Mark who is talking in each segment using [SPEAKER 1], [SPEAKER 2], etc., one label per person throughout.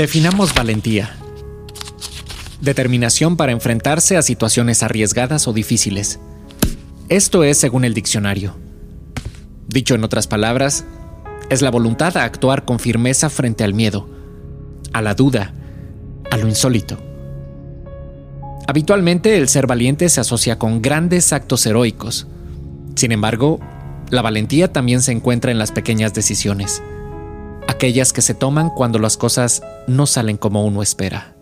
[SPEAKER 1] Definamos valentía. Determinación para enfrentarse a situaciones arriesgadas o difíciles. Esto es según el diccionario. Dicho en otras palabras, es la voluntad a actuar con firmeza frente al miedo, a la duda, a lo insólito. Habitualmente el ser valiente se asocia con grandes actos heroicos. Sin embargo, la valentía también se encuentra en las pequeñas decisiones, aquellas que se toman cuando las cosas no salen como uno espera.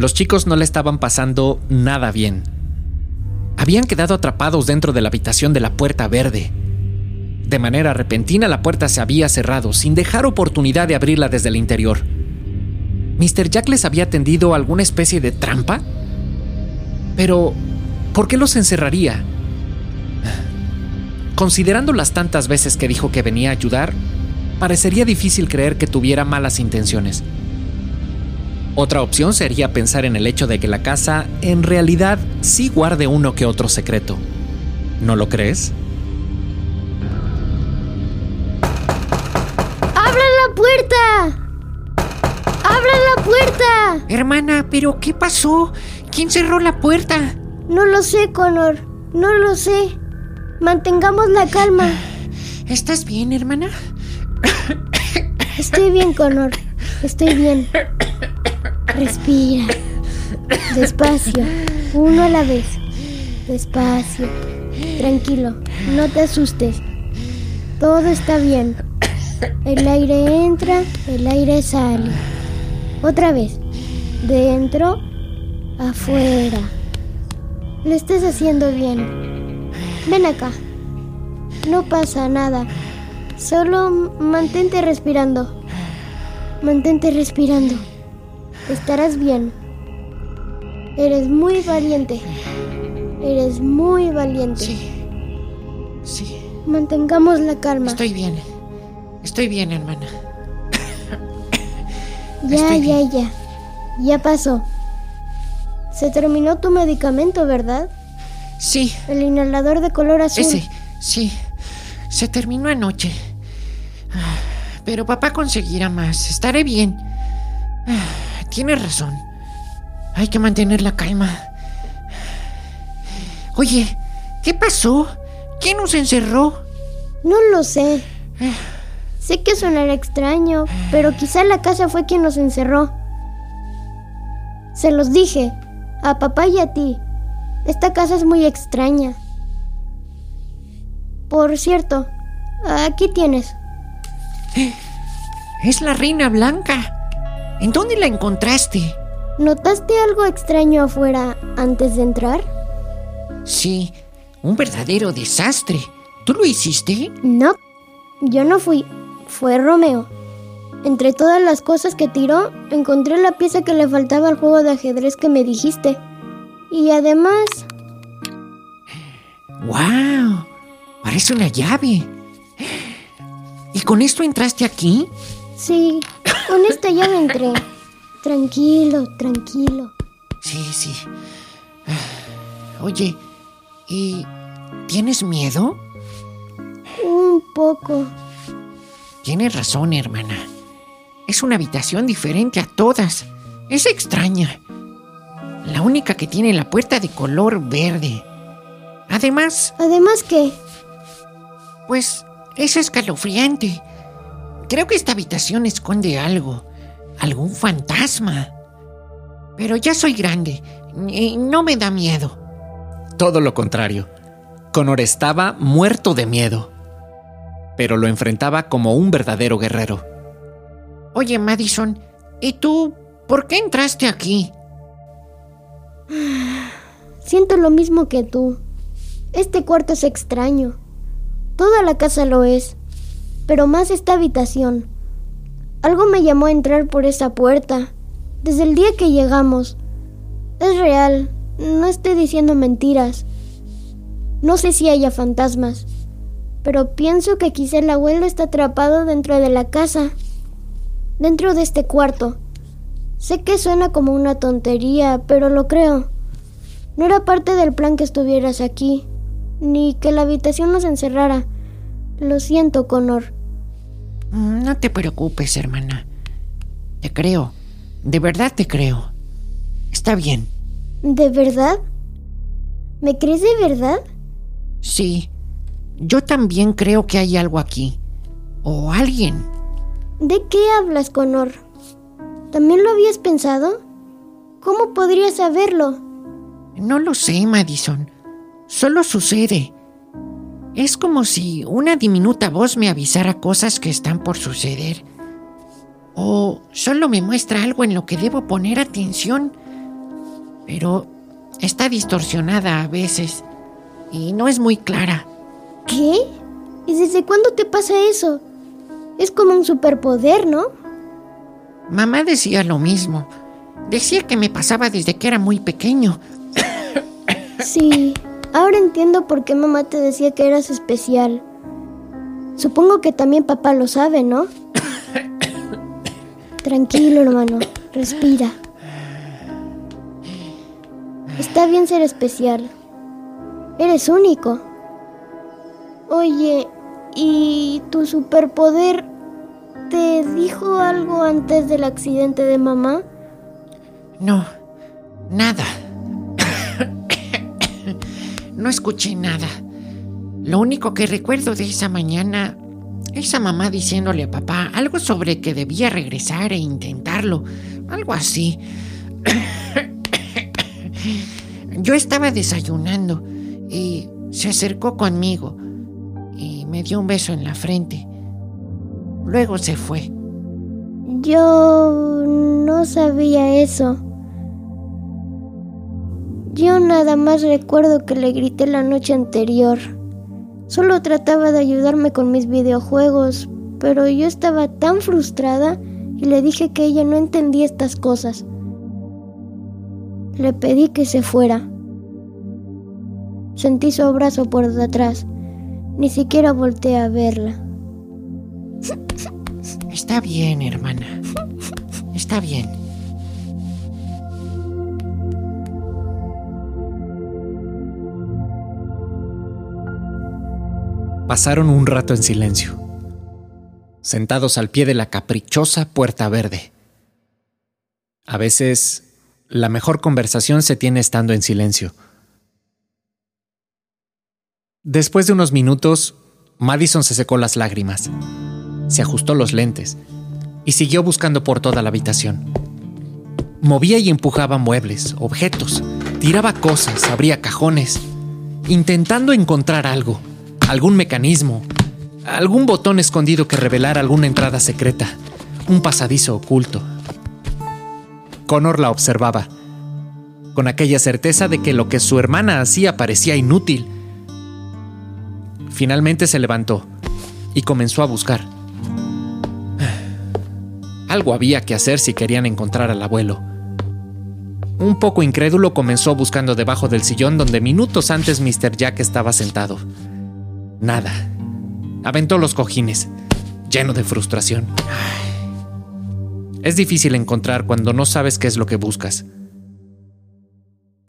[SPEAKER 1] Los chicos no le estaban pasando nada bien. Habían quedado atrapados dentro de la habitación de la puerta verde. De manera repentina la puerta se había cerrado, sin dejar oportunidad de abrirla desde el interior. ¿Mr. Jack les había tendido alguna especie de trampa? Pero, ¿por qué los encerraría? Considerando las tantas veces que dijo que venía a ayudar, parecería difícil creer que tuviera malas intenciones. Otra opción sería pensar en el hecho de que la casa en realidad sí guarde uno que otro secreto. ¿No lo crees?
[SPEAKER 2] ¡Abra la puerta! ¡Abra la puerta!
[SPEAKER 3] Hermana, ¿pero qué pasó? ¿Quién cerró la puerta?
[SPEAKER 2] No lo sé, Connor. No lo sé. Mantengamos la calma.
[SPEAKER 3] ¿Estás bien, hermana?
[SPEAKER 2] Estoy bien, Connor. Estoy bien. Respira. Despacio. Uno a la vez. Despacio. Tranquilo. No te asustes. Todo está bien. El aire entra, el aire sale. Otra vez. Dentro, afuera. Lo estás haciendo bien. Ven acá. No pasa nada. Solo mantente respirando. Mantente respirando. Estarás bien. Eres muy valiente. Eres muy valiente.
[SPEAKER 3] Sí. Sí.
[SPEAKER 2] Mantengamos la calma.
[SPEAKER 3] Estoy bien. Estoy bien, hermana.
[SPEAKER 2] Ya,
[SPEAKER 3] Estoy
[SPEAKER 2] ya,
[SPEAKER 3] bien.
[SPEAKER 2] ya. Ya pasó. Se terminó tu medicamento, ¿verdad?
[SPEAKER 3] Sí,
[SPEAKER 2] El inhalador de color azul.
[SPEAKER 3] ese. Sí. Se terminó anoche. Ah, Pero papá conseguirá más. Estaré bien. Tienes razón. Hay que mantener la calma. Oye, ¿qué pasó? ¿Quién nos encerró?
[SPEAKER 2] No lo sé. Sé que sonará extraño, pero quizá la casa fue quien nos encerró. Se los dije, a papá y a ti. Esta casa es muy extraña. Por cierto, aquí tienes.
[SPEAKER 3] Es la reina blanca. ¿En dónde la encontraste?
[SPEAKER 2] ¿Notaste algo extraño afuera antes de entrar?
[SPEAKER 3] Sí, un verdadero desastre. ¿Tú lo hiciste?
[SPEAKER 2] No, yo no fui. Fue Romeo. Entre todas las cosas que tiró, encontré la pieza que le faltaba al juego de ajedrez que me dijiste. Y además,
[SPEAKER 3] ¡Wow! Parece una llave. ¿Y con esto entraste aquí?
[SPEAKER 2] sí, con esta llave entré. Tranquilo, tranquilo.
[SPEAKER 3] Sí, sí. Oye, ¿y tienes miedo?
[SPEAKER 2] Un poco.
[SPEAKER 3] Tienes razón, hermana. Es una habitación diferente a todas. Es extraña. La única que tiene la puerta de color verde. Además,
[SPEAKER 2] Además que,
[SPEAKER 3] pues, es escalofriante. Creo que esta habitación esconde algo. Algún fantasma. Pero ya soy grande. y no me da miedo.
[SPEAKER 1] Todo lo contrario. Connor estaba muerto de miedo, pero lo enfrentaba como un verdadero guerrero.
[SPEAKER 3] Oye, Madison, ¿y tú por qué entraste aquí?
[SPEAKER 2] Siento lo mismo que tú. Este cuarto es extraño. Toda la casa lo es, pero más esta habitación. Algo me llamó a entrar por esa puerta. Desde el día que llegamos. Es real, no estoy diciendo mentiras. No sé si haya fantasmas, pero pienso que quizá el abuelo está atrapado dentro de la casa, dentro de este cuarto. Sé que suena como una tontería, pero lo creo. No era parte del plan que estuvieras aquí, ni que la habitación nos encerrara. Lo siento, Connor.
[SPEAKER 3] Mm, no te preocupes, hermana. Te creo. De verdad te creo. Está bien.
[SPEAKER 2] ¿De verdad? ¿Me crees de verdad?
[SPEAKER 3] Sí. Yo también creo que hay algo aquí. O alguien.
[SPEAKER 2] ¿De qué hablas, Connor? ¿También lo habías pensado? ¿Cómo podrías saberlo?
[SPEAKER 3] No lo sé, Madison. Solo sucede. Es como si una diminuta voz me avisara cosas que están por suceder. O solo me muestra algo en lo que debo poner atención. Pero está distorsionada a veces y no es muy clara.
[SPEAKER 2] ¿Qué? ¿Y desde cuándo te pasa eso? Es como un superpoder, ¿no?
[SPEAKER 3] Mamá decía lo mismo. Decía que me pasaba desde que era muy pequeño.
[SPEAKER 2] Sí, ahora entiendo por qué mamá te decía que eras especial. Supongo que también papá lo sabe, ¿no? Tranquilo, hermano. Respira. Está bien ser especial. Eres único. Oye, ¿y tu superpoder ¿Te dijo algo antes del accidente de mamá?
[SPEAKER 3] No, nada. No escuché nada. Lo único que recuerdo de esa mañana es a mamá diciéndole a papá algo sobre que debía regresar e intentarlo. Algo así. Yo estaba desayunando y se acercó conmigo y me dio un beso en la frente. Luego se fue.
[SPEAKER 2] Yo no sabía eso. Yo nada más recuerdo que le grité la noche anterior. Solo trataba de ayudarme con mis videojuegos, pero yo estaba tan frustrada y le dije que ella no entendía estas cosas. Le pedí que se fuera. Sentí su abrazo por detrás. Ni siquiera volteé a verla.
[SPEAKER 3] Está bien, hermana. Está bien.
[SPEAKER 1] Pasaron un rato en silencio, sentados al pie de la caprichosa puerta verde. A veces, la mejor conversación se tiene estando en silencio. Después de unos minutos, Madison se secó las lágrimas se ajustó los lentes y siguió buscando por toda la habitación. Movía y empujaba muebles, objetos, tiraba cosas, abría cajones, intentando encontrar algo, algún mecanismo, algún botón escondido que revelara alguna entrada secreta, un pasadizo oculto. Connor la observaba, con aquella certeza de que lo que su hermana hacía parecía inútil. Finalmente se levantó y comenzó a buscar. Algo había que hacer si querían encontrar al abuelo. Un poco incrédulo comenzó buscando debajo del sillón donde minutos antes Mr. Jack estaba sentado. Nada. Aventó los cojines, lleno de frustración. Es difícil encontrar cuando no sabes qué es lo que buscas.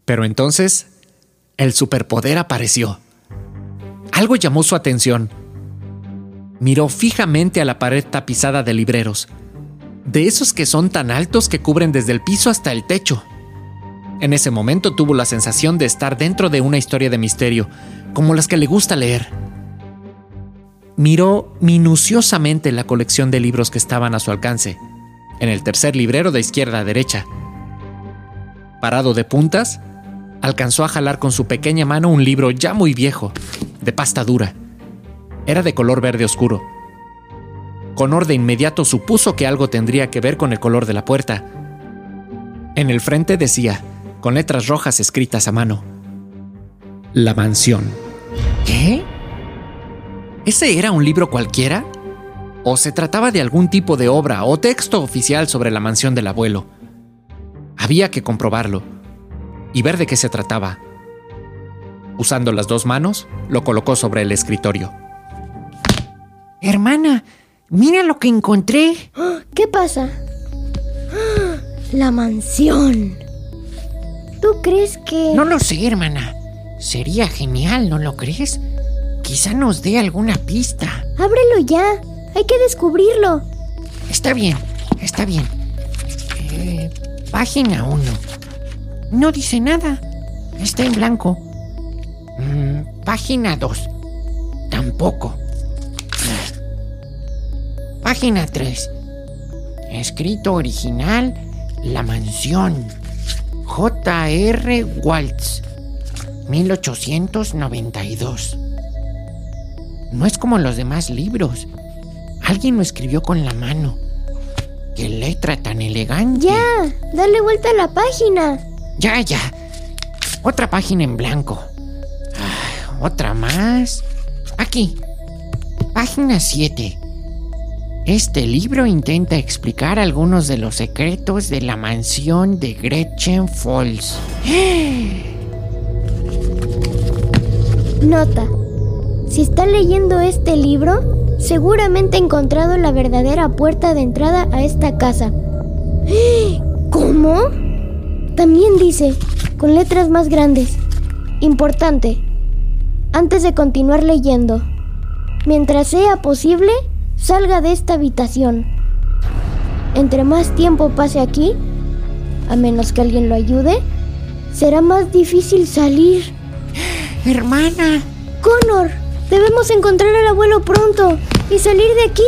[SPEAKER 1] Pero entonces, el superpoder apareció. Algo llamó su atención. Miró fijamente a la pared tapizada de libreros de esos que son tan altos que cubren desde el piso hasta el techo. En ese momento tuvo la sensación de estar dentro de una historia de misterio, como las que le gusta leer. Miró minuciosamente la colección de libros que estaban a su alcance, en el tercer librero de izquierda a derecha. Parado de puntas, alcanzó a jalar con su pequeña mano un libro ya muy viejo, de pasta dura. Era de color verde oscuro Connor de inmediato supuso que algo tendría que ver con el color de la puerta. En el frente decía, con letras rojas escritas a mano, La mansión.
[SPEAKER 3] ¿Qué?
[SPEAKER 1] ¿Ese era un libro cualquiera? ¿O se trataba de algún tipo de obra o texto oficial sobre la mansión del abuelo? Había que comprobarlo y ver de qué se trataba. Usando las dos manos, lo colocó sobre el escritorio.
[SPEAKER 3] Hermana, mira lo que encontré.
[SPEAKER 2] ¿Qué pasa? La mansión. ¿Tú crees que...
[SPEAKER 3] No lo sé, hermana. Sería genial, ¿no lo crees? Quizá nos dé alguna pista.
[SPEAKER 2] Ábrelo ya. Hay que descubrirlo.
[SPEAKER 3] Está bien, está bien. Eh, página 1. No dice nada. Está en blanco. Mm, página 2. Tampoco. Página 3. Escrito original, La Mansión. J.R. Waltz. 1892. No es como los demás libros. Alguien lo escribió con la mano. ¡Qué letra tan elegante!
[SPEAKER 2] Ya, dale vuelta a la página.
[SPEAKER 3] Ya, ya. Otra página en blanco. Ah, otra más. Aquí. Página 7. Este libro intenta explicar algunos de los secretos de la mansión de Gretchen Falls.
[SPEAKER 2] Nota. Si está leyendo este libro, seguramente ha encontrado la verdadera puerta de entrada a esta casa. ¿Cómo? También dice, con letras más grandes, importante, antes de continuar leyendo, mientras sea posible, salga de esta habitación. Entre más tiempo pase aquí, a menos que alguien lo ayude, será más difícil salir.
[SPEAKER 3] Hermana.
[SPEAKER 2] Connor, debemos encontrar al abuelo pronto y salir de aquí.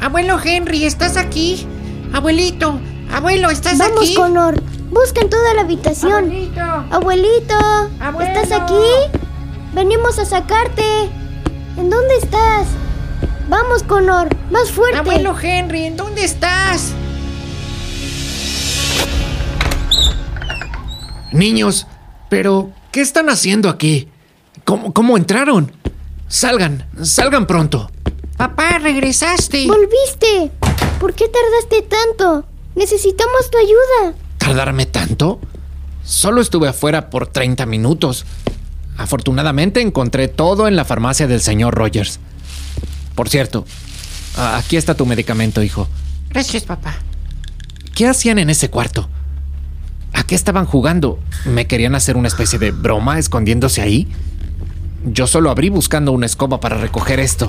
[SPEAKER 3] Abuelo Henry, ¿estás aquí? Abuelito, abuelo, ¿estás
[SPEAKER 2] Vamos,
[SPEAKER 3] aquí?
[SPEAKER 2] Connor. Busca en toda la habitación.
[SPEAKER 3] Abuelito.
[SPEAKER 2] Abuelito,
[SPEAKER 3] Abuelo.
[SPEAKER 2] ¿estás aquí? Venimos a sacarte. ¿En dónde estás? Vamos, Connor, más fuerte.
[SPEAKER 3] Abuelo Henry, ¿en dónde estás?
[SPEAKER 1] Niños, pero ¿qué están haciendo aquí? ¿Cómo, cómo entraron? Salgan, salgan pronto.
[SPEAKER 3] Papá, regresaste.
[SPEAKER 2] Volviste. ¿Por qué tardaste tanto? Necesitamos tu ayuda.
[SPEAKER 1] ¿Tardarme tanto? Solo estuve afuera por 30 minutos. Afortunadamente encontré todo en la farmacia del señor Rogers. Por cierto, aquí está tu medicamento, hijo.
[SPEAKER 3] Gracias, papá.
[SPEAKER 1] ¿Qué hacían en ese cuarto? ¿A qué estaban jugando? ¿Me querían hacer una especie de broma escondiéndose ahí? Yo solo abrí buscando una escoba para recoger esto.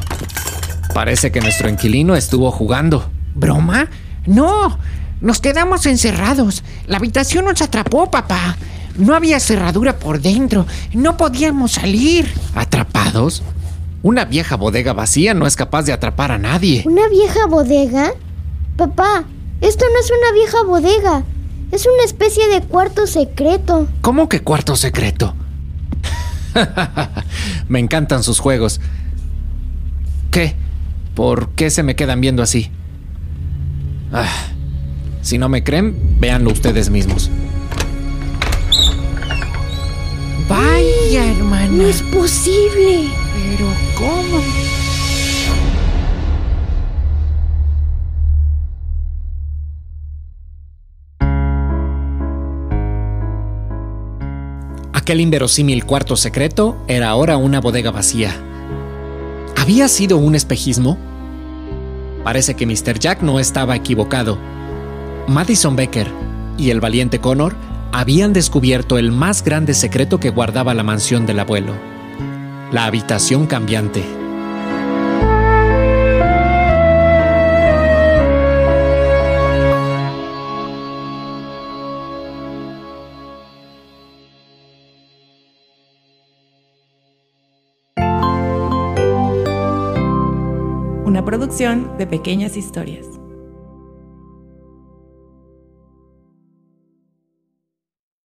[SPEAKER 1] Parece que nuestro inquilino estuvo jugando.
[SPEAKER 3] ¿Broma? No, nos quedamos encerrados. La habitación nos atrapó, papá. No había cerradura por dentro. No podíamos salir.
[SPEAKER 1] ¿Atrapados? Una vieja bodega vacía no es capaz de atrapar a nadie.
[SPEAKER 2] ¿Una vieja bodega? Papá, esto no es una vieja bodega. Es una especie de cuarto secreto.
[SPEAKER 1] ¿Cómo que cuarto secreto? me encantan sus juegos. ¿Qué? ¿Por qué se me quedan viendo así? Ah, si no me creen, véanlo ustedes mismos.
[SPEAKER 3] Vaya, hermana.
[SPEAKER 2] No es posible.
[SPEAKER 3] Pero, ¿cómo?
[SPEAKER 1] Aquel inverosímil cuarto secreto era ahora una bodega vacía. ¿Había sido un espejismo? Parece que Mr. Jack no estaba equivocado. Madison Becker y el valiente Connor habían descubierto el más grande secreto que guardaba la mansión del abuelo. La habitación cambiante.
[SPEAKER 4] Producción de pequeñas historias.